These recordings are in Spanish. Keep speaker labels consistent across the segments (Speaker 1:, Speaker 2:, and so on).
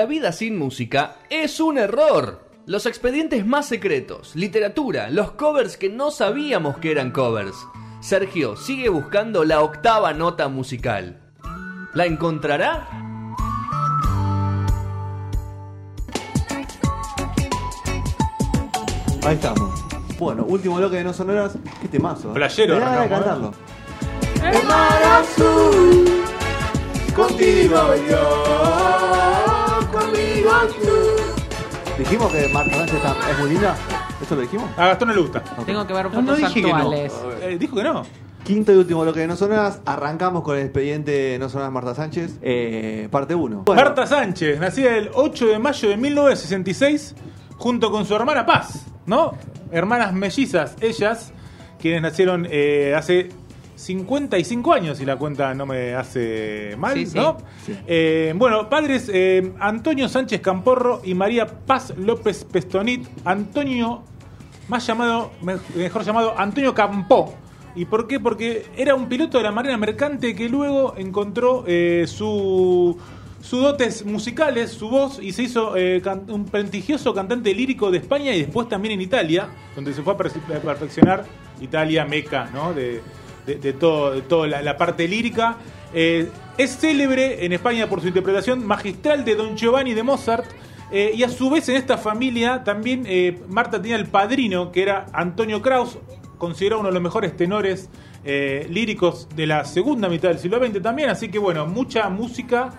Speaker 1: La vida sin música es un error. Los expedientes más secretos, literatura, los covers que no sabíamos que eran covers. Sergio sigue buscando la octava nota musical. ¿La encontrará?
Speaker 2: Ahí estamos. Bueno, último bloque de No Sonoras. Qué temazo. ¿eh?
Speaker 3: Playero,
Speaker 2: Me da ganas de
Speaker 3: arrancamos,
Speaker 2: cantarlo.
Speaker 4: El mar azul, contigo yo, conmigo tú.
Speaker 2: Dijimos que Marta Sánchez está- es muy linda. ¿Eso lo dijimos?
Speaker 3: A Gastón no le gusta.
Speaker 5: Tengo que ver
Speaker 3: No, no
Speaker 5: fotos
Speaker 3: dije que no.
Speaker 5: actuales.
Speaker 3: Eh, dijo que no.
Speaker 2: Quinto y último bloque de No Sonoras. Arrancamos con el expediente No Sonoras Marta Sánchez. eh, parte 1.
Speaker 3: Marta Sánchez, nacida el 8 de mayo de 1966, junto con su hermana Paz, ¿no? Hermanas mellizas, ellas, quienes nacieron eh, hace 55 años, si la cuenta no me hace mal,
Speaker 5: Sí, sí.
Speaker 3: ¿no? Eh, bueno, padres eh, Antonio Sánchez Camporro y María Paz López Pestonit. Antonio, más llamado, me- mejor llamado Antonio Campó. ¿Y por qué? Porque era un piloto de la Marina Mercante que luego encontró eh, su sus dotes musicales, su voz, y se hizo eh, un prestigioso cantante lírico de España y después también en Italia, donde se fue a, perfe- a perfeccionar Italia, Meca, ¿no? De, de, de toda la, parte lírica. Eh, es célebre en España por su interpretación magistral de Don Giovanni de Mozart. eh, y a su vez en esta familia también eh, Marta tenía el padrino, que era Antonio Kraus, considerado uno de los mejores tenores líricos de la segunda mitad del siglo XX también. Así que bueno, mucha música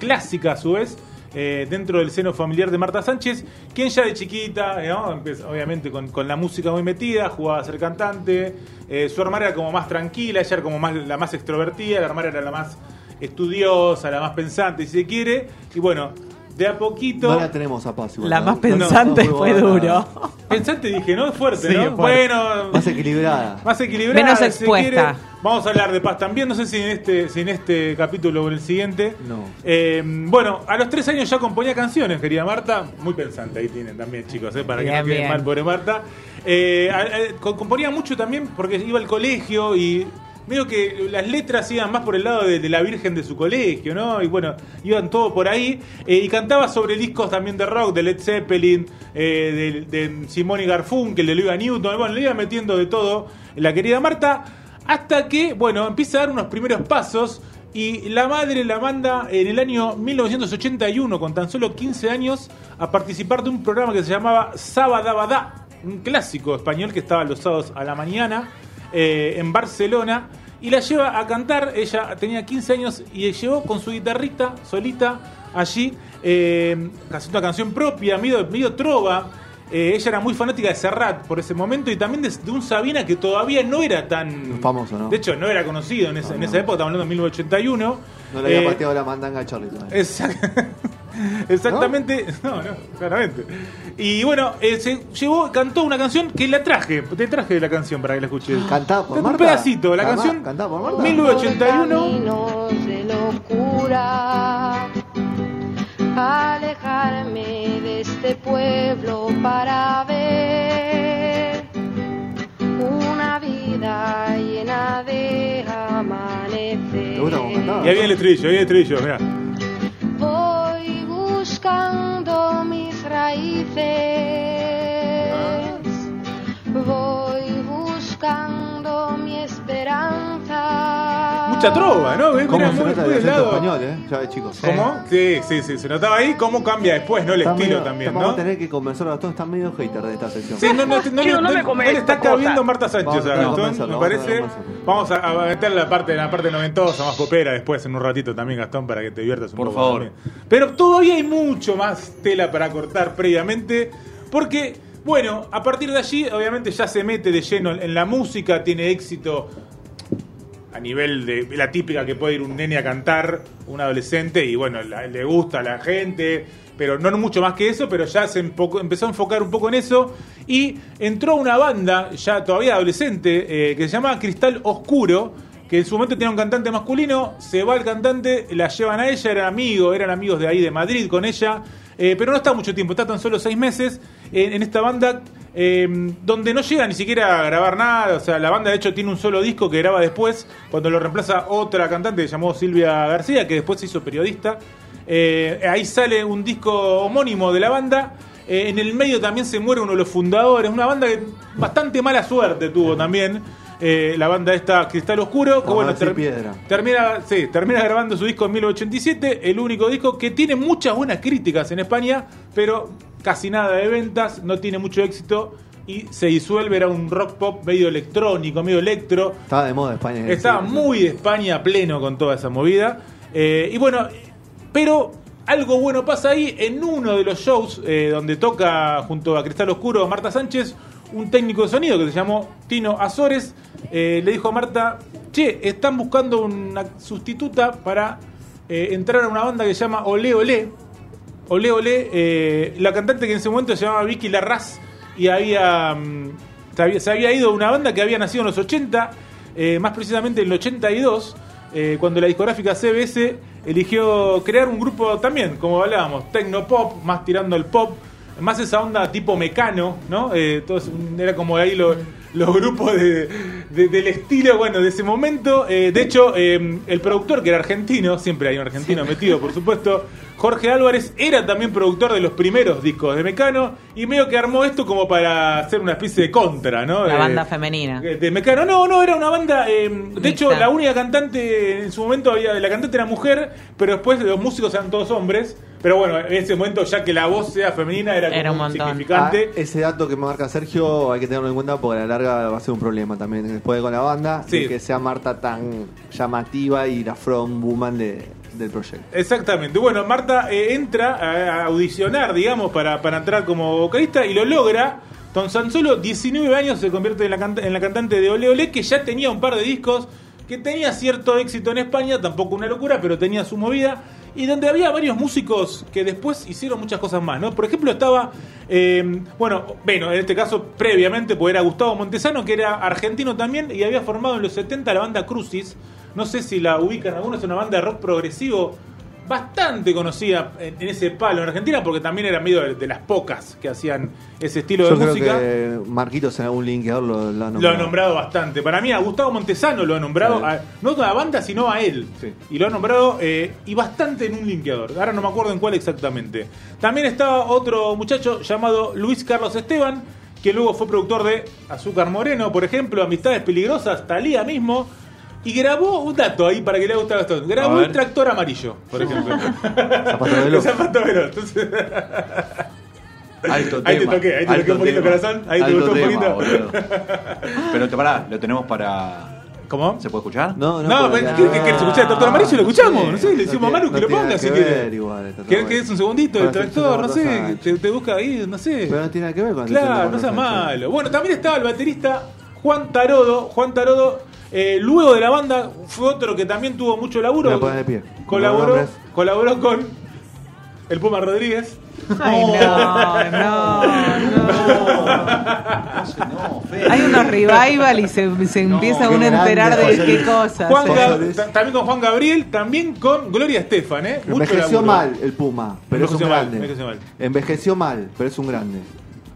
Speaker 3: clásica a su vez. Eh, dentro del seno familiar de Marta Sánchez, quien ya de chiquita. Empezó, obviamente con, con la música muy metida, jugaba a ser cantante, eh, su hermana era como más tranquila, ella era como más, la más extrovertida, la hermana era la más estudiosa, la más pensante, si se quiere, y bueno, de a poquito...
Speaker 2: No la tenemos a Paz igual,
Speaker 5: La
Speaker 2: ¿no?
Speaker 5: más pensante
Speaker 2: no,
Speaker 5: fue duro.
Speaker 3: Pensante dije, ¿no? Es fuerte,
Speaker 2: Sí,
Speaker 3: ¿no?
Speaker 2: es fuerte.
Speaker 3: Bueno,
Speaker 2: Más equilibrada.
Speaker 3: más equilibrada.
Speaker 5: Menos
Speaker 3: si
Speaker 5: expuesta.
Speaker 3: quiere. Vamos a hablar de paz también. No sé si en este, si en este capítulo o en el siguiente.
Speaker 2: No.
Speaker 3: Eh, bueno, a los tres años ya componía canciones, querida Marta. Muy pensante ahí tienen también, chicos, eh, para que
Speaker 5: Bien,
Speaker 3: no queden mal, pobre Marta. Eh, a- a- co- componía mucho también porque iba al colegio y. Medio que las letras iban más por el lado de, la Virgen de su colegio, ¿no? Y bueno, iban todo por ahí. Eh, y cantaba sobre discos también de rock, de Led Zeppelin, eh, de, de Simone y Garfunkel, de Olivia Newton. Bueno, le iba metiendo de todo la querida Marta. Hasta que, bueno, empieza a dar unos primeros pasos. Y la madre la manda en el año 1981, con tan solo 15 años, a participar de un programa que se llamaba Sabadabadá, un clásico español que estaba los sábados a la mañana eh, en Barcelona. Y la lleva a cantar, ella tenía 15 años y llegó con su guitarrita solita allí, eh, haciendo una canción propia, medio, medio trova. Eh, ella era muy fanática de Serrat por ese momento y también de, de un Sabina que todavía no era tan
Speaker 2: Famoso, ¿no?
Speaker 3: De hecho, no era conocido en, esa-
Speaker 2: No,
Speaker 3: en
Speaker 2: no.
Speaker 3: esa época, estamos hablando de 1981.
Speaker 2: No le había
Speaker 3: Eh,
Speaker 2: pateado la mandanga a Charlie todavía.
Speaker 3: Exact- Exactamente, ¿No? no, claramente. Y bueno, eh, se llevó, cantó una canción que la traje, te traje la canción para que la escuches.
Speaker 2: ¿Cantaba por
Speaker 3: Un
Speaker 2: Marta?
Speaker 3: pedacito, la canción
Speaker 2: ¿Cantaba por Marta?
Speaker 3: 1981.
Speaker 4: Caminos de locura, alejarme de este pueblo para ver una vida llena de amanecer.
Speaker 2: ¿Te gusta cómo cantaba?
Speaker 3: Y ahí viene el estribillo, ahí viene el estribillo, mirá.
Speaker 4: fail.
Speaker 3: Mucha trova, ¿no?
Speaker 2: ¿Cómo se
Speaker 3: muy-
Speaker 2: nota
Speaker 3: muy
Speaker 2: el
Speaker 3: del
Speaker 2: acento
Speaker 3: lado.
Speaker 2: español, eh? Ya ves, chicos.
Speaker 3: ¿Cómo? Sí, sí, sí, se notaba ahí cómo cambia después, ¿no? El
Speaker 2: Está
Speaker 3: estilo
Speaker 2: medio-
Speaker 3: también,
Speaker 2: Vamos
Speaker 3: ¿no?
Speaker 2: a tener que convencer a Gastón, está medio hater de esta sección.
Speaker 3: Sí, no, no, no, no,
Speaker 6: Chico,
Speaker 3: no,
Speaker 6: no me
Speaker 3: no
Speaker 6: comes
Speaker 3: le está cabiendo. Marta Sánchez
Speaker 2: Vamos
Speaker 3: a
Speaker 2: a
Speaker 3: Gastón,
Speaker 2: convencerlo,
Speaker 3: me
Speaker 2: vamos a
Speaker 3: parece.
Speaker 2: convencerlo.
Speaker 3: Vamos a, a meter la parte, la parte noventosa, más popera después en un ratito también, Gastón, para que te diviertas un
Speaker 1: Por
Speaker 3: poco.
Speaker 1: favor.
Speaker 3: también. Pero todavía hay mucho más tela para cortar previamente, porque, bueno, a partir de allí, obviamente ya se mete de lleno en la música, tiene éxito a nivel de la típica que puede ir un nene a cantar, un adolescente, y bueno, la- le gusta a la gente, pero no mucho más que eso, pero ya se empo- empezó a enfocar un poco en eso, y entró una banda, ya todavía adolescente, eh, que se llama Cristal Oscuro, que en su momento tenía un cantante masculino, se va el cantante, la llevan a ella, eran amigos, eran amigos de ahí de Madrid con ella, eh, pero no está mucho tiempo, está tan solo seis meses en, esta banda eh, donde no llega ni siquiera a grabar nada, o sea, la banda de hecho tiene un solo disco que graba después, cuando lo reemplaza otra cantante que llamó Silvia García, que después se hizo periodista. Eh, ahí sale un disco homónimo de la banda. Eh, en el medio también se muere uno de los fundadores. Una banda que bastante mala suerte tuvo también. Eh, la banda esta Cristal Oscuro. Que, bueno, ter-
Speaker 2: piedra.
Speaker 3: termina, sí, termina grabando su disco en 1987. El único disco que tiene muchas buenas críticas en España, pero casi nada de ventas. No tiene mucho éxito. Y se disuelve. Era un rock pop medio electrónico, medio electro.
Speaker 2: Estaba de moda España.
Speaker 3: Estaba muy de España pleno con toda esa movida. Eh, y bueno, pero algo bueno pasa ahí en uno de los shows eh, donde toca junto a Cristal Oscuro Marta Sánchez, un técnico de sonido que se llamó Tino Azores. eh, le dijo a Marta, che, están buscando una sustituta para eh, entrar a una banda que se llama Olé Olé. Olé Olé, eh, la cantante que en ese momento se llamaba Vicky Larraz y había, mm, se había, ido a una banda que había nacido en los 80, eh, más precisamente en el 82, eh, cuando la discográfica CBS eligió crear un grupo también, como hablábamos, tecnopop, más tirando al pop, más esa onda tipo mecano, ¿no? Eh, todo es un- era como ahí lo- los grupos de- de- del estilo, bueno, de ese momento. Eh, de hecho, eh, el productor, que era argentino, siempre hay un argentino metido, por supuesto, Jorge Álvarez, era también productor de los primeros discos de Mecano y medio que armó esto como para hacer una especie de contra, ¿no?
Speaker 5: La
Speaker 3: Eh,
Speaker 5: banda femenina.
Speaker 3: de Mecano, no, no, era una banda. eh, de hecho, la única cantante en su momento había. La cantante era mujer, pero después los músicos eran todos hombres. Pero bueno, en ese momento, ya que la voz sea femenina, era, como
Speaker 5: Era un
Speaker 3: un
Speaker 5: montón.
Speaker 2: Ah,
Speaker 3: significante.
Speaker 2: ese dato que marca Sergio hay que tenerlo en cuenta porque a la larga va a ser un problema también después con la banda
Speaker 3: Sí.
Speaker 2: de que sea Marta tan llamativa y la front woman de- del proyecto.
Speaker 3: Exactamente. Bueno, Marta eh, entra a, a audicionar, digamos, para, para entrar como vocalista y lo logra. Con tan solo 19 años se convierte en la, canta- en la cantante de Ole Ole, que ya tenía un par de discos, que tenía cierto éxito en España, tampoco una locura, pero tenía su movida. Y donde había varios músicos que después hicieron muchas cosas más, ¿no? Por ejemplo, estaba, eh, bueno, bueno, en este caso previamente, pues era Gustavo Montesano, que era argentino también y había formado en los 70 la banda Crucis. No sé si la ubican algunos, es una banda de rock progresivo bastante conocida en, en ese palo en Argentina, porque también era medio de, de las pocas que hacían ese estilo
Speaker 2: Yo
Speaker 3: de
Speaker 2: creo
Speaker 3: música.
Speaker 2: que Marquitos en algún linkeador lo, lo ha
Speaker 3: Lo
Speaker 2: nombrado.
Speaker 3: ha nombrado bastante. Para mí, a Gustavo Montesano lo ha nombrado, a- no a la banda, sino a él.
Speaker 2: Sí.
Speaker 3: Y lo ha nombrado eh, y bastante en un linkeador. Ahora no me acuerdo en cuál exactamente. También estaba otro muchacho llamado Luis Carlos Esteban, que luego fue productor de Azúcar Moreno, por ejemplo, Amistades Peligrosas, Talía mismo. Y grabó un dato ahí para que le guste a Gastón. Grabó el tractor amarillo, por ejemplo.
Speaker 2: Zapato de veloz.
Speaker 3: Zapato veloz. Entonces,
Speaker 1: Alto
Speaker 3: Ahí te
Speaker 1: tema.
Speaker 3: toqué, ahí te
Speaker 1: alto
Speaker 3: toqué un poquito,
Speaker 1: tema.
Speaker 3: corazón. Ahí te
Speaker 1: Alto
Speaker 3: gustó un
Speaker 1: tema,
Speaker 3: poquito.
Speaker 1: boludo.
Speaker 6: Pero te pará, lo tenemos para.
Speaker 3: ¿Cómo?
Speaker 6: ¿Se puede escuchar?
Speaker 2: No, no,
Speaker 3: No, pero ¿qué- qué querés escuchar? ¿El tractor amarillo lo escuchamos? No sé, le decimos a Manu que lo ponga si
Speaker 2: que
Speaker 3: quiere. ¿Querés que es un segundito el
Speaker 2: que
Speaker 3: tractor? No sé, te, te busca ahí, no sé.
Speaker 2: Pero no tiene nada que ver con el
Speaker 3: Claro, no sea
Speaker 2: Marta Sánchez.
Speaker 3: malo. Bueno, también estaba el baterista Juan Tarodo. Juan Tarodo, eh, luego de la banda, fue otro que también tuvo mucho laburo.
Speaker 2: De pie.
Speaker 3: Colaboró, colaboró con el Puma Rodríguez.
Speaker 5: Ay, no, no, no. Hay unos revival y se, se empieza uno a enterar de
Speaker 2: José
Speaker 5: qué
Speaker 2: Luis.
Speaker 5: cosas.
Speaker 3: Juan
Speaker 5: ¿eh?
Speaker 3: También con Juan Gabriel, también con Gloria Estefan, ¿eh? Mucho
Speaker 2: Envejeció
Speaker 3: laburo.
Speaker 2: mal el Puma, pero es un
Speaker 3: mal,
Speaker 2: grande.
Speaker 3: envejeció mal.
Speaker 2: Envejeció mal, pero es un grande.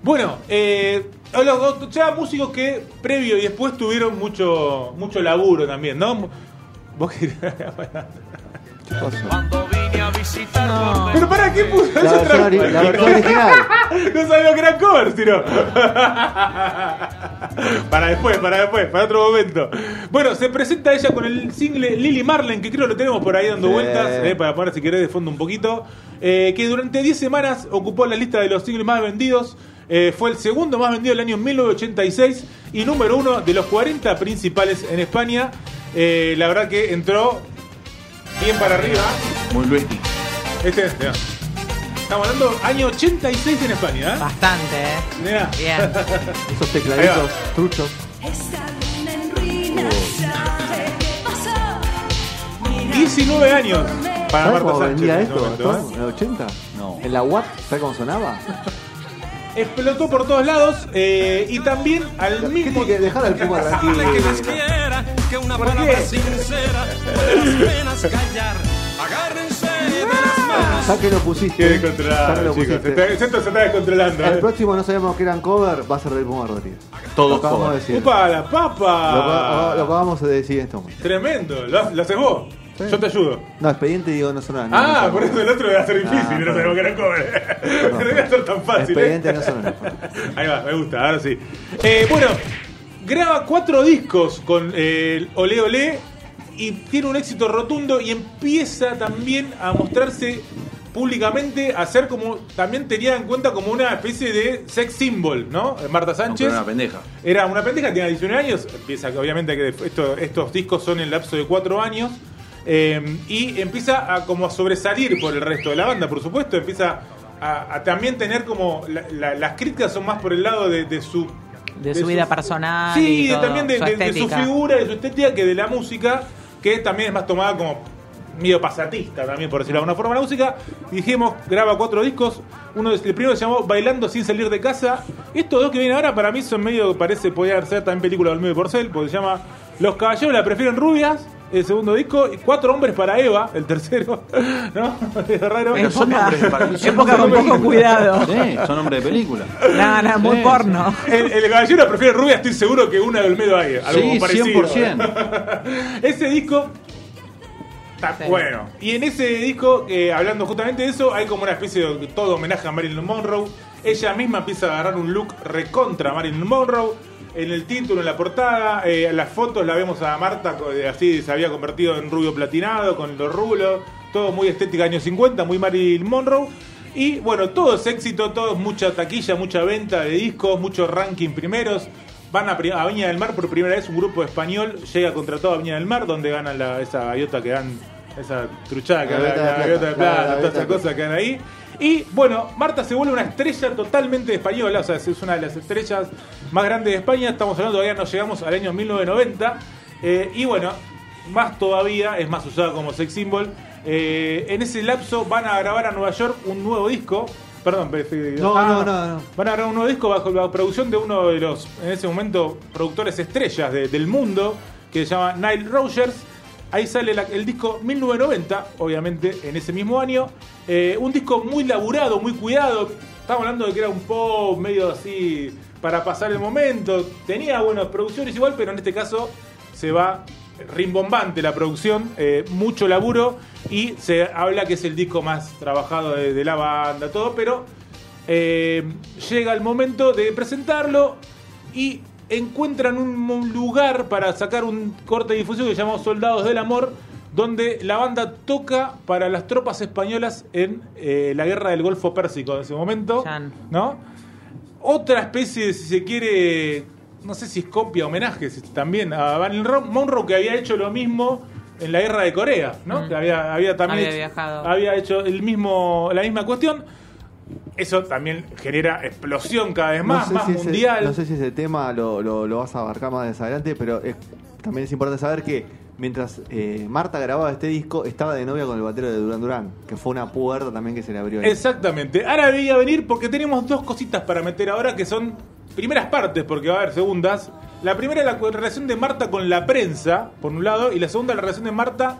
Speaker 3: Bueno, eh, los dos- ya músicos que previo y después tuvieron mucho mucho laburo también, ¿no? Vos que-
Speaker 5: No.
Speaker 3: Pero para qué puso
Speaker 2: La versión, ori- la versión original.
Speaker 3: No sabía que eran covers, tiro. para después, para después, para otro momento. Bueno, se presenta ella con el single Lily Marlin, que creo que lo tenemos por ahí dando
Speaker 2: Sí.
Speaker 3: vueltas, eh, para poner si querés de fondo un poquito. eh, que durante 10 semanas ocupó la lista de los singles más vendidos. Eh, fue el segundo más vendido del año 1986 y número uno de los 40 principales en España. Eh, la verdad que entró bien para arriba.
Speaker 6: Muy Luisky.
Speaker 3: Este, mirá. Estamos hablando año 86 en España, ¿eh?
Speaker 5: Bastante, ¿eh?
Speaker 3: Mirá.
Speaker 5: Bien.
Speaker 2: Esos tecladitos truchos.
Speaker 7: Esta luna en ruinas, ¿sabe qué pasó? Mira,
Speaker 3: 19 años para
Speaker 2: ¿Sabes
Speaker 3: Marta
Speaker 2: cómo
Speaker 3: Sánchez.
Speaker 2: vendía
Speaker 3: en
Speaker 2: esto,
Speaker 3: momento? ¿eh?
Speaker 2: ¿En el 80?
Speaker 6: No.
Speaker 2: ¿En la Watt? ¿Sabes cómo sonaba?
Speaker 3: Explotó por todos lados eh, y también al
Speaker 2: ¿Qué
Speaker 3: mismo
Speaker 2: tiene que dejar al Puma tranquilo?
Speaker 8: una
Speaker 3: ¿Por
Speaker 8: palabra
Speaker 3: qué?
Speaker 8: sincera puede las penas callar. Agárrense de las manos.
Speaker 2: Ya que lo pusiste.
Speaker 3: Qué
Speaker 2: ya que
Speaker 3: descontrolado,
Speaker 2: lo
Speaker 3: chicos. Se
Speaker 2: pusiste.
Speaker 3: está, esto se está descontrolando.
Speaker 2: El
Speaker 3: ¿eh?
Speaker 2: próximo no sabíamos que eran cover, va a ser del Puma Rodríguez.
Speaker 6: Todos
Speaker 2: Lo acabamos de
Speaker 6: cover.
Speaker 2: decir.
Speaker 3: ¡Upa, la
Speaker 2: Lo,
Speaker 3: papa!
Speaker 2: lo acabamos de decir en este momento.
Speaker 3: Tremendo. ¿Lo, lo haces vos?
Speaker 2: Sí.
Speaker 3: Yo te ayudo.
Speaker 2: No, expediente digo no son nada.
Speaker 3: Ah,
Speaker 2: no,
Speaker 3: por eso el otro a ser difícil
Speaker 2: Ah,
Speaker 3: no sabemos que era cover. No a ser tan fácil. ¿eh?
Speaker 2: Expediente no son nada.
Speaker 3: Ahí va, me gusta, ahora sí. Eh, bueno, graba cuatro discos con eh, el Ole Ole y tiene un éxito rotundo y empieza también a mostrarse públicamente, a ser como, también tenía en cuenta como una especie de sex symbol, ¿no? Marta
Speaker 6: No,
Speaker 3: Sánchez.
Speaker 6: una pendeja.
Speaker 3: Era una pendeja, tiene 19 años, empieza que obviamente que esto- estos discos son en el lapso de 4 años, eh, y empieza a como a sobresalir por el resto de la banda, por supuesto, empieza a, a también tener como, la- la- las críticas son más por el lado de, de su...
Speaker 5: De su vida personal.
Speaker 3: Sí,
Speaker 5: y
Speaker 3: de-
Speaker 5: todo,
Speaker 3: también de,
Speaker 5: su
Speaker 3: de- de su figura, de su estética, que de la música, que también es más tomada como medio pasatista también, por decirlo de alguna forma, la música. Dijimos, graba cuatro discos. Uno de- el primero se llamó Bailando sin salir de casa. Estos dos que vienen ahora para mí son medio, parece, podría ser también película del medio Porcel, porque se llama Los caballeros la prefieren rubias. El segundo disco, y Cuatro hombres para Eva, el tercero, ¿no? Es raro.
Speaker 6: Pero son son
Speaker 5: época con
Speaker 6: de
Speaker 5: poco
Speaker 6: película.
Speaker 5: cuidado.
Speaker 6: Sí, son nombres de película.
Speaker 5: No, no, muy
Speaker 6: Sí,
Speaker 5: porno.
Speaker 3: El, el caballero prefiere rubia, estoy seguro que una del medio hay. Algo
Speaker 6: Sí,
Speaker 3: parecido.
Speaker 6: 100%.
Speaker 3: Ese disco está
Speaker 5: Sí.
Speaker 3: bueno. Y en ese disco, eh, hablando justamente de eso, hay como una especie de todo homenaje a Marilyn Monroe. Ella misma empieza a agarrar un look recontra Marilyn Monroe. En el título, en la portada, eh, las fotos la vemos a Marta así, se había convertido en rubio platinado, con los rulos, todo muy estética años 50, muy Marilyn Monroe. Y bueno, todo es éxito, todo es mucha taquilla, mucha venta de discos, mucho ranking primeros. Van a, a Viña del Mar por primera vez, un grupo español llega contra todo a Viña del Mar, donde ganan la, esa gaviota que dan, esa truchada que
Speaker 2: La
Speaker 3: la gaviota de
Speaker 2: la
Speaker 3: plata, todas esas cosas que dan ahí. Y bueno, Marta se vuelve una estrella totalmente española, o sea, es una de las estrellas más grandes de España. Estamos hablando, todavía no llegamos al año 1990. Eh, y bueno, más todavía, es más usada como sex symbol. Eh, en ese lapso van a grabar a Nueva York un nuevo disco. Perdón,
Speaker 2: No,
Speaker 3: Ah,
Speaker 2: no, no, no.
Speaker 3: Van a grabar un nuevo disco bajo la producción de uno de los, en ese momento, productores estrellas de- del mundo, que se llama Nile Rogers. Ahí sale el disco 1990, obviamente, en ese mismo año. Eh, un disco muy laburado, muy cuidado. Estamos hablando de que era un pop medio así para pasar el momento. Tenía buenas producciones igual, pero en este caso se va rimbombante la producción, eh, mucho laburo y se habla que es el disco más trabajado de, de la banda, todo, pero eh, llega el momento de presentarlo y encuentran un, lugar para sacar un corte de difusión que se llama Soldados del Amor, donde la banda toca para las tropas españolas en eh, la guerra del Golfo Pérsico en ese momento,
Speaker 5: Chan.
Speaker 3: ¿no? Otra especie, si se quiere, no sé si es copia, homenaje también a Ro- Monroe que había hecho lo mismo en la guerra de Corea, ¿no?
Speaker 5: Mm.
Speaker 3: Que había, había también
Speaker 5: Había
Speaker 3: hecho,
Speaker 5: viajado.
Speaker 3: había hecho el mismo, la misma cuestión. Eso también genera explosión cada vez más, más
Speaker 2: si ese-
Speaker 3: mundial.
Speaker 2: no sé si ese tema lo, lo- lo vas a abarcar más adelante, pero es- también es importante saber que mientras eh, Marta grababa este disco, estaba de novia con el batero de Duran Duran, que fue una puerta también que se le abrió ahí.
Speaker 3: Exactamente. Ahora veía venir porque tenemos dos cositas para meter ahora que son primeras partes, porque va a haber segundas. La primera es la relación de Marta con la prensa, por un lado, y la segunda la relación de Marta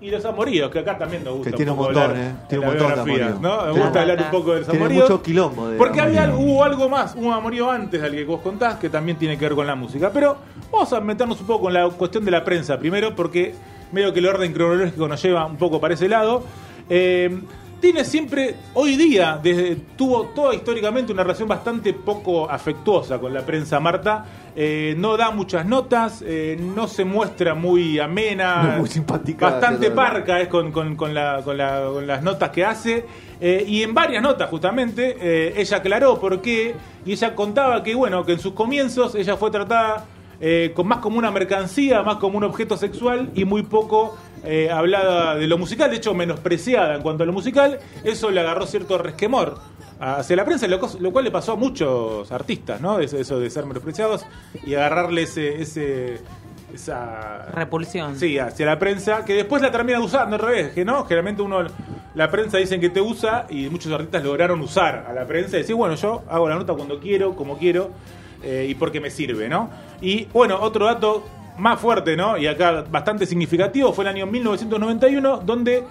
Speaker 3: y los amoríos, que acá también nos gusta.
Speaker 2: Que tiene un
Speaker 3: poco
Speaker 2: montón,
Speaker 3: hablar
Speaker 2: eh.
Speaker 3: en
Speaker 2: Tiene un montón de amoríos.
Speaker 3: ¿no? Me gusta hablar un poco de los
Speaker 2: Tiene
Speaker 3: amoríos.
Speaker 2: mucho quilombo de
Speaker 3: Porque había, hubo algo más, un amorío antes del que vos contás, que también tiene que ver con la música. Pero vamos a meternos un poco con la cuestión de la prensa primero, porque medio que el orden cronológico nos lleva un poco para ese lado. Eh, tiene siempre, hoy día, desde, tuvo toda históricamente una relación bastante poco afectuosa con la prensa Marta. Eh, no da muchas notas, eh, no se muestra muy amena,
Speaker 2: No es muy simpática,
Speaker 3: bastante parca es con, con- con la- con la- con las notas que hace. Eh, y en varias notas, justamente, ella aclaró por qué. Y ella contaba que, bueno, que en sus comienzos ella fue tratada eh, con más como una mercancía, más como un objeto sexual y muy poco eh, hablada de lo musical, de hecho menospreciada en cuanto a lo musical. Eso le agarró cierto resquemor hacia la prensa, lo, cual le pasó a muchos artistas, ¿no? Eso, eso de ser menospreciados y agarrarle ese, ese esa
Speaker 5: Repulsión.
Speaker 3: Sí, hacia la prensa, que después la termina usando al revés, que no, generalmente uno, la prensa dicen que te usa y muchos artistas lograron usar a la prensa y decir, bueno, yo hago la nota cuando quiero, como quiero eh, y porque me sirve, ¿no? Y bueno, otro dato más fuerte, ¿no? Y acá bastante significativo, fue el año 1991, donde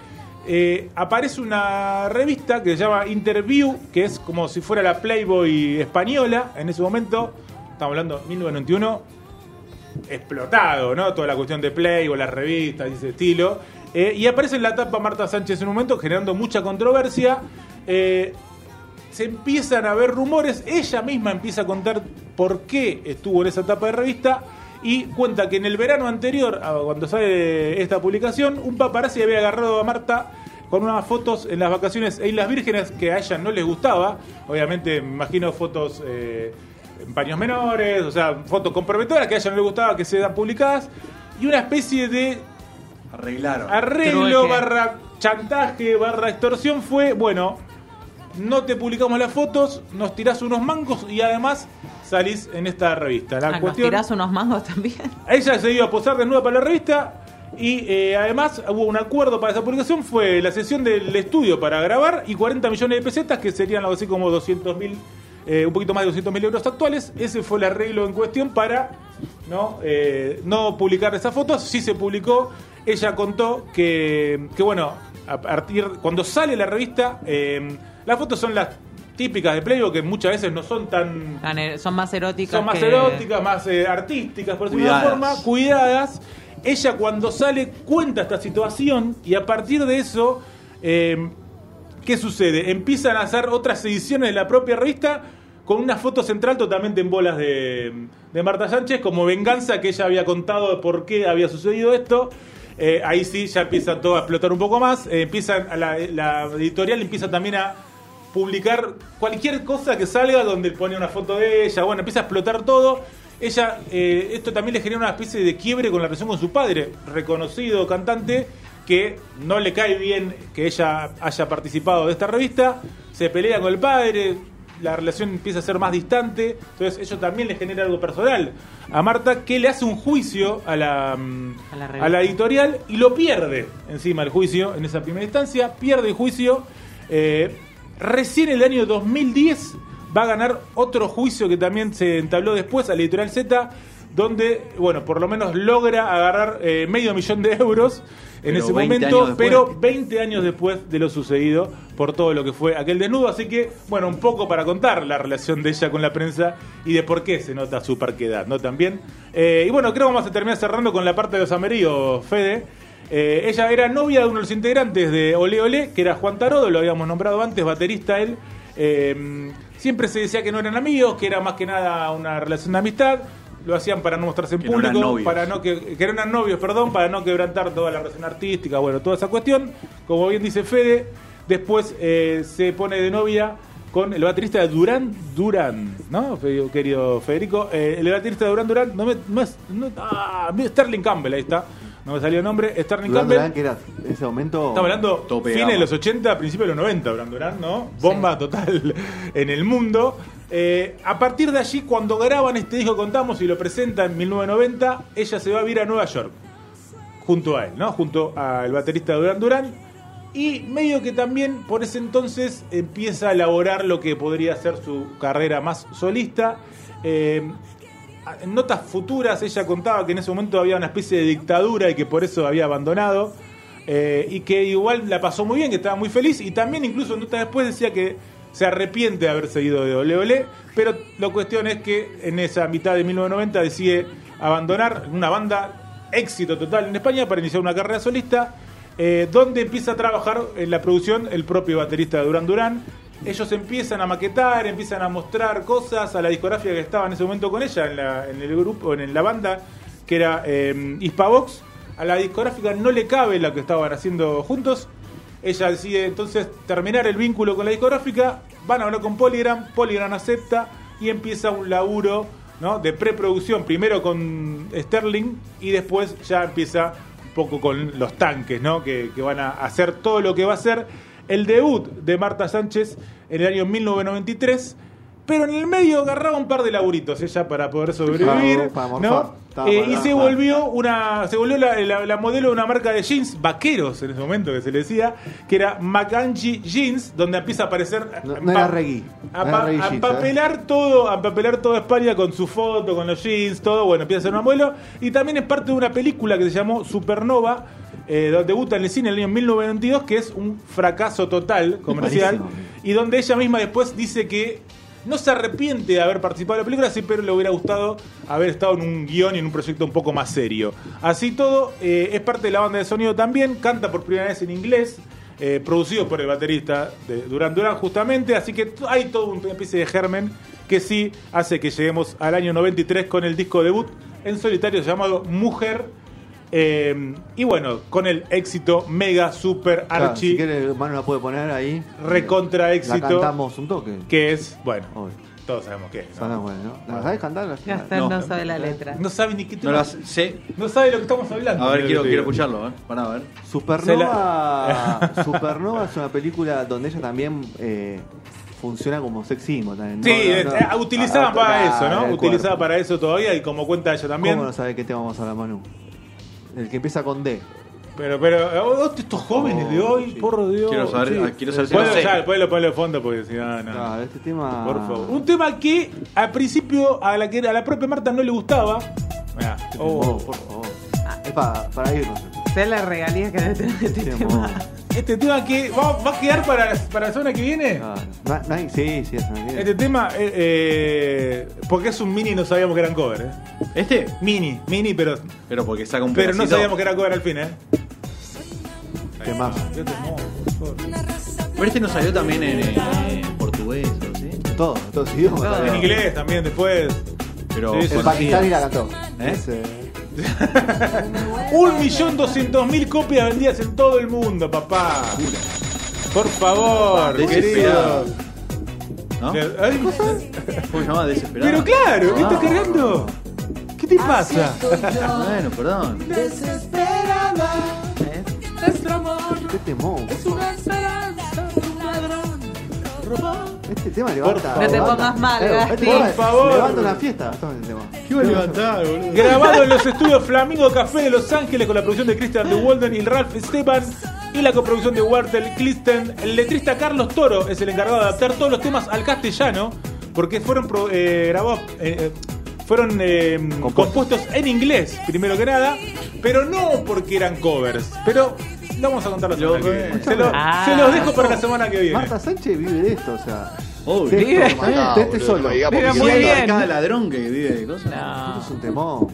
Speaker 3: eh, aparece una revista que se llama Interview, que es como si fuera la Playboy española en ese momento. Estamos hablando de 1991, explotado, ¿no? Toda la cuestión de Playboy, las revistas y ese estilo. Eh, y aparece en la tapa Marta Sánchez en un momento, generando mucha controversia. Eh, se empiezan a ver rumores, ella misma empieza a contar por qué estuvo en esa etapa de revista y cuenta que en el verano anterior, a cuando sale esta publicación, un paparazzi había agarrado a Marta con unas fotos en las vacaciones en Islas Vírgenes que a ella no les gustaba, obviamente me imagino fotos eh, en paños menores, o sea, fotos comprometedoras que a ella no le gustaba que sean publicadas y una especie de
Speaker 6: Arreglaron.
Speaker 3: arreglo barra chantaje barra extorsión fue, bueno, no te publicamos las fotos, nos tirás unos mangos y además salís en esta revista. La
Speaker 5: Ah, ¿Nos
Speaker 3: cuestión,
Speaker 5: tirás unos mangos también?
Speaker 3: ella se iba a posar desnuda para la revista y eh, además hubo un acuerdo para esa publicación, fue la sesión del estudio para grabar y 40 millones de pesetas que serían algo así como 200 mil, eh, un poquito más de 200 mil euros actuales. Ese fue el arreglo en cuestión para no, Eh, no publicar esas fotos. Sí se publicó. Ella contó que, que bueno, a partir cuando sale la revista, las fotos son las típicas de Playboy que muchas veces no son tan
Speaker 5: Tan, eh, Son más eróticas.
Speaker 3: son más
Speaker 5: que-
Speaker 3: eróticas, más eh, artísticas, por decirlo de una
Speaker 6: Cuidadas.
Speaker 3: forma, cuidadas. Ella cuando sale cuenta esta situación y a partir de eso, eh, ¿qué sucede? Empiezan a hacer otras ediciones de la propia revista con una foto central totalmente en bolas de, de Marta Sánchez como venganza que ella había contado de por qué había sucedido esto. Eh, ahí sí ya empieza todo a explotar un poco más. Eh, empiezan a la, la editorial empieza también a publicar cualquier cosa que salga donde pone una foto de ella. Bueno, empieza a explotar todo. Ella, eh, esto también le genera una especie de quiebre con la relación con su padre, reconocido cantante, que no le cae bien que ella haya participado de esta revista. Se pelea con el padre, la relación empieza a ser más distante. Entonces, eso también le genera algo personal a Marta, que le hace un juicio a la, mm,
Speaker 5: A la
Speaker 3: a
Speaker 5: revista.
Speaker 3: la editorial y lo pierde encima el juicio en esa primera instancia. Pierde el juicio. Eh, recién el año 2010 va a ganar otro juicio que también se entabló después a la editorial Z, donde, bueno, por lo menos logra agarrar eh, medio millón de euros en
Speaker 6: Pero
Speaker 3: ese
Speaker 6: 20
Speaker 3: momento, pero 20 años después de lo sucedido por todo lo que fue aquel desnudo. Así que, bueno, un poco para contar la relación de ella con la prensa y de por qué se nota su parquedad, ¿no? También. Eh, y bueno, creo que vamos a terminar cerrando con la parte de los ameríos, Fede. Eh, ella era novia de uno de los integrantes de Ole Ole, que era Juan Tarodo, lo habíamos nombrado antes, baterista él. Eh, siempre se decía que no eran amigos, que era más que nada una relación de amistad. Lo hacían para no mostrarse en
Speaker 6: Que no eran
Speaker 3: público, para no que, eran novios, perdón, para no quebrantar toda la relación artística, bueno, toda esa cuestión. Como bien dice Fede, después eh, se pone de novia con el baterista de Durán Durán, ¿no? Querido Federico, Eh, el baterista de Durán Durán, no me, no es, no- ah, Sterling Campbell, ahí está, no me salió el nombre, Sterling
Speaker 2: Durán
Speaker 3: Campbell.
Speaker 2: Durán, que era ese momento.
Speaker 3: Estamos hablando
Speaker 6: Tope
Speaker 3: fines de los 80, principios de los 90, Durán Durán, ¿no? Bomba total en el mundo. Eh, a partir de allí, cuando graban este disco, contamos y lo presenta en 1990, ella se va a vivir a Nueva York. Junto a él, ¿no? Junto al baterista Durán Durán. Y medio que también por ese entonces empieza a elaborar lo que podría ser su carrera más solista. Eh, en notas futuras ella contaba que en ese momento había una especie de dictadura y que por eso había abandonado. eh, y que igual la pasó muy bien, que estaba muy feliz. Y también incluso en notas después decía que se arrepiente de haber seguido de Ole Ole. Pero la cuestión es que en esa mitad de 1990 decide abandonar una banda éxito total en España para iniciar una carrera solista. eh, donde empieza a trabajar en la producción el propio baterista de Durán Durán. Ellos empiezan a maquetar, empiezan a mostrar cosas a la discografía que estaba en ese momento con ella, en, la- en el grupo, en la banda, que era eh, Hispavox. A la discográfica no le cabe lo que estaban haciendo juntos. Ella decide entonces terminar el vínculo con la discográfica. Van a hablar con Polygram, Polygram acepta y empieza un laburo ¿no? de preproducción, primero con Sterling y después ya empieza un poco con los tanques, ¿no? que, van a hacer todo lo que va a ser el debut de Marta Sánchez en el año 1993. pero en el medio agarraba un par de laburitos ella para poder sobrevivir, Eh, y se volvió una, se volvió la, la- la modelo de una marca de jeans vaqueros en ese momento que se le decía, que era McAngie Jeans, donde empieza a aparecer
Speaker 2: No, no era Reggae.
Speaker 3: a,
Speaker 2: No
Speaker 3: pa-
Speaker 2: era Reggae
Speaker 3: a
Speaker 2: Jeans,
Speaker 3: empapelar todo, a empapelar toda España con su foto, con los jeans, todo, bueno, empieza a ser un abuelo. Y también es parte de una película que se llamó Supernova, eh, donde debuta en el cine en el año 1992, que es un fracaso total comercial. Y donde ella misma después dice que no se arrepiente de haber participado en la película, sí, pero le hubiera gustado haber estado en un guion y en un proyecto un poco más serio. Así todo, eh, es parte de la banda de sonido también, canta por primera vez en inglés. eh, producido por el baterista de Duran Duran justamente, así que hay todo una especie de germen que sí hace que lleguemos al año 93 con el disco debut en solitario llamado Mujer. Eh, y bueno, con el éxito mega super
Speaker 2: Claro,
Speaker 3: archi
Speaker 2: si quiere, Manu la puede poner ahí.
Speaker 3: recontra
Speaker 2: La
Speaker 3: éxito
Speaker 2: cantamos un toque.
Speaker 3: que es, bueno,
Speaker 2: Obvio.
Speaker 3: todos sabemos qué es. ¿no?
Speaker 2: Bueno, ¿no? ¿La sabes cantar?
Speaker 5: Ya está, no,
Speaker 6: No.
Speaker 5: sabe la letra.
Speaker 3: No sabe ni qué
Speaker 6: No
Speaker 3: tema-
Speaker 6: las sé.
Speaker 3: no sabe de lo que estamos hablando.
Speaker 6: A ver, quiero, quiero escucharlo, ¿eh? Para ver.
Speaker 2: Supernova, Supernova es una película donde ella también eh, funciona como sex symbol también.
Speaker 3: Sí,
Speaker 2: No, no,
Speaker 3: eh,
Speaker 2: no.
Speaker 3: eh, utilizaban
Speaker 2: Ah,
Speaker 3: para eso, ¿no?
Speaker 2: cuerpo.
Speaker 3: para eso todavía y como cuenta ella también.
Speaker 2: ¿Cómo no sabe qué tema vamos a hablar, Manu? El que empieza con D.
Speaker 3: Pero, pero, oh, estos jóvenes de hoy,
Speaker 2: sí.
Speaker 3: por Dios.
Speaker 6: Quiero saber,
Speaker 3: sí.
Speaker 6: ah, quiero saber si lo sé.
Speaker 3: ya, ponlo, ponlo de fondo porque si no, no.
Speaker 2: Claro, este tema.
Speaker 3: Por favor. Un tema que al principio a la, que, a la propia Marta no le gustaba. Mirá,
Speaker 2: Oh,
Speaker 3: oh,
Speaker 2: por favor. Es para, para irnos.
Speaker 5: Sé la regalía que debe tener este tema.
Speaker 3: Este tema que va, va a quedar para, para la semana que viene.
Speaker 2: Claro. No- no hay- sí, sí,
Speaker 3: Este tema, eh, eh, porque es un mini, no sabíamos que eran cover, ¿eh?
Speaker 6: ¿Este?
Speaker 3: Mini, mini, pero,
Speaker 6: Pero porque saca un
Speaker 3: pero no sabíamos que era cover al fin, ¿eh? Qué por favor.
Speaker 6: Pero este no salió también en, en portugués o así.
Speaker 2: Todo, todo idiomas.
Speaker 3: En inglés también después.
Speaker 6: Pero
Speaker 3: Sí, sí.
Speaker 2: En Pakistán y la cantó.
Speaker 6: ¿Eh?
Speaker 2: Es, eh,
Speaker 3: Un millón doscientos mil copias vendidas en todo el mundo, papá. Por favor, querido.
Speaker 6: ¿No?
Speaker 3: Ay,
Speaker 6: ¿Cómo se llama? Desesperado.
Speaker 3: Pero claro, ¿qué
Speaker 6: Ah.
Speaker 3: estás cargando? ¿Qué te pasa?
Speaker 6: Bueno, perdón.
Speaker 2: Qué Este tema levanta.
Speaker 3: No te
Speaker 5: pongas mal, Gasti.
Speaker 2: este
Speaker 3: Por favor.
Speaker 2: Levanta una fiesta.
Speaker 6: ¿Qué va a levantar, boludo?
Speaker 3: Grabado en los estudios Flamingo Café de Los Ángeles con la producción de Christian de Walden y Ralph Esteban y la coproducción de Wartel Clisten. El letrista Carlos Toro es el encargado de adaptar todos los temas al castellano porque fueron pro- eh, grabados. eh, eh, fueron eh, compuestos en inglés, primero que nada, pero no porque eran covers. Pero lo vamos a contar la semana que viene. Se, lo-
Speaker 5: Ah.
Speaker 3: se los dejo para la semana que viene.
Speaker 2: Marta Sánchez vive de esto, o sea.
Speaker 6: Obvio.
Speaker 2: de
Speaker 5: Vive.
Speaker 2: esto, de este solo.
Speaker 5: Vive
Speaker 2: Esto
Speaker 5: muy
Speaker 6: Sí,
Speaker 5: bien.
Speaker 6: Cada ladrón que vive de cosas.
Speaker 5: No.
Speaker 2: es un temón.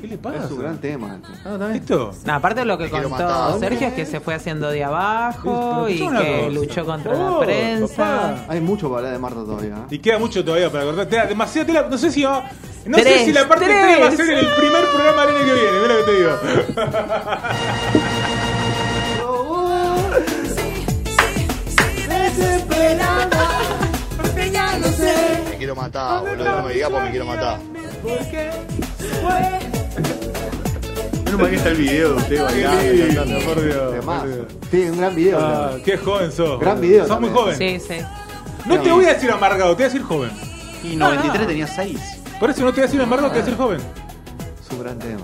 Speaker 3: ¿Qué le pasa?
Speaker 2: Es un gran tema. este.
Speaker 6: Ah, está bien.
Speaker 3: ¿Esto?
Speaker 5: No, aparte de lo que
Speaker 9: quiero
Speaker 5: contó
Speaker 9: matar.
Speaker 5: Sergio es que se fue haciendo de abajo
Speaker 3: Pero
Speaker 5: y
Speaker 3: escuchá una
Speaker 5: que
Speaker 3: cosa.
Speaker 5: luchó contra
Speaker 3: Oh,
Speaker 5: la prensa.
Speaker 3: papá.
Speaker 2: Hay mucho para hablar de Marta todavía. ¿eh?
Speaker 3: Y queda mucho todavía para cortar. Te da demasiada tela. No sé si va. No sé
Speaker 5: Tres,
Speaker 3: si la parte
Speaker 5: tres.
Speaker 3: 3 va a ser en el primer programa del año que viene. Mira lo que te digo.
Speaker 9: Me quiero matar, boludo. No me digas porque me quiero matar.
Speaker 6: Menos mal que está el video de usted bailando. Cantando.
Speaker 3: por Dios.
Speaker 2: Tiene un gran video.
Speaker 3: Ah, qué joven sos.
Speaker 2: Gran video
Speaker 3: Sos muy
Speaker 2: también.
Speaker 3: joven.
Speaker 5: Sí, sí.
Speaker 3: No te voy a decir amargado, te voy a decir joven.
Speaker 6: Y 93 tenía 6.
Speaker 3: Por eso no te voy a decir amargado, te voy a decir joven.
Speaker 2: Es un gran tema.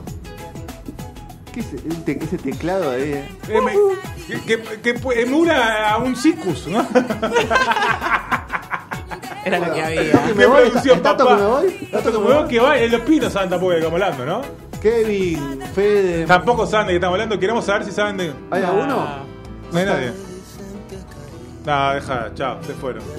Speaker 2: ¿Qué es te- ese teclado ahí? eh?
Speaker 3: Eh, me- que, que, que pu- emula a un Cicus, ¿no?
Speaker 5: Era lo que
Speaker 2: Que
Speaker 5: había.
Speaker 2: me voy,
Speaker 3: producción,
Speaker 2: ¿está- tanto
Speaker 3: papá.
Speaker 2: que me voy?
Speaker 3: Tanto
Speaker 2: ¿Tanto
Speaker 3: que me veo que va, en los pinos saben tampoco de qué estamos hablando, ¿no?
Speaker 2: Kevin, Fede.
Speaker 3: Tampoco saben de qué estamos hablando, queremos saber si saben de.
Speaker 2: ¿Hay alguno?
Speaker 3: No hay nadie. No, deja, chao, se fueron.